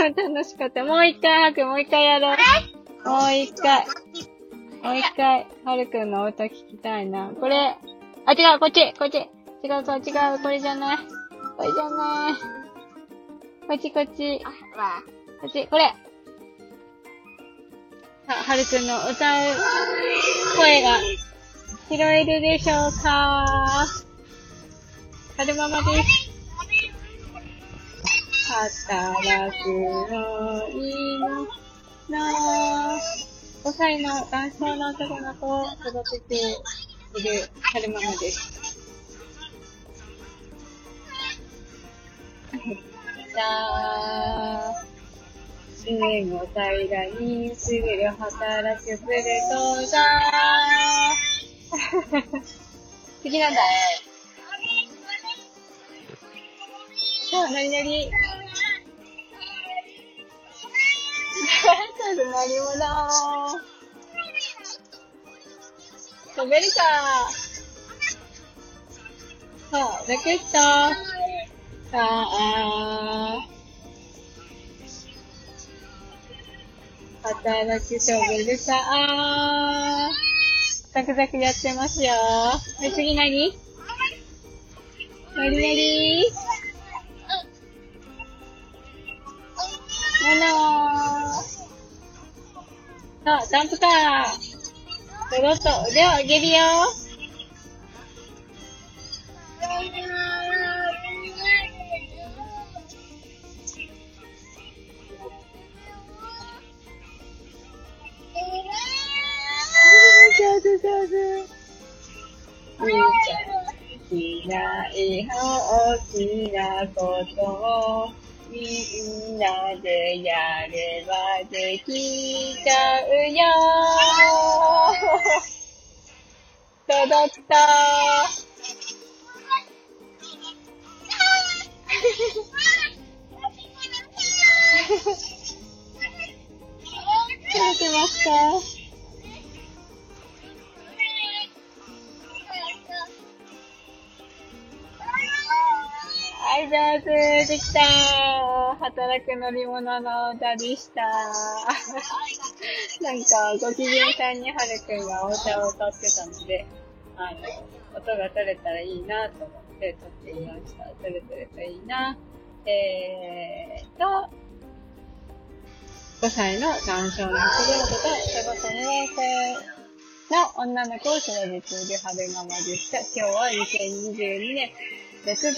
楽しかった。もう一回、はるくん、もう一回やろう。もう一回。もう一回、はるくんの歌聞きたいな。これ、あ、違う、こっち、こっち。違う、そう、違う、これじゃない。これじゃない。こっち、こっち。わこっち、これ。さあ、はるくんの歌う声が拾えるでしょうかはるままです。働くのいいのなぁ。5歳の男性の男の子を育てているはるままです。さあ、15歳がにすぐる働くブルドーザー。次なんだ。さあ、なになにちょっとなりもな飛べるか。さあ、ラケット。さあ、働くショベルさ。あ、ザクザクやってますよ。はい、次何？なになにもさあ、ダンプカー。ドロッと腕を上げるよ。上手上手。みーちゃん、しない大きなことをみんなでやればできちゃうよ。届くと。届けますかい、上手できた働く乗り物の歌でした。なんか、ご機嫌さんにはるくんがお歌を歌ってたので、あの、音が取れたらいいなと思って撮ってみました。取れてるといいな。えーと、5歳の男性の男の子と小学校2年生の女の子を育てている春ママでした。今日は2022年6月、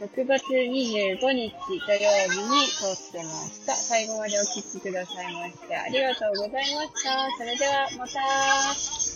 6月25日土曜日に通ってました。最後までお聴きくださいましてありがとうございました。それではまた。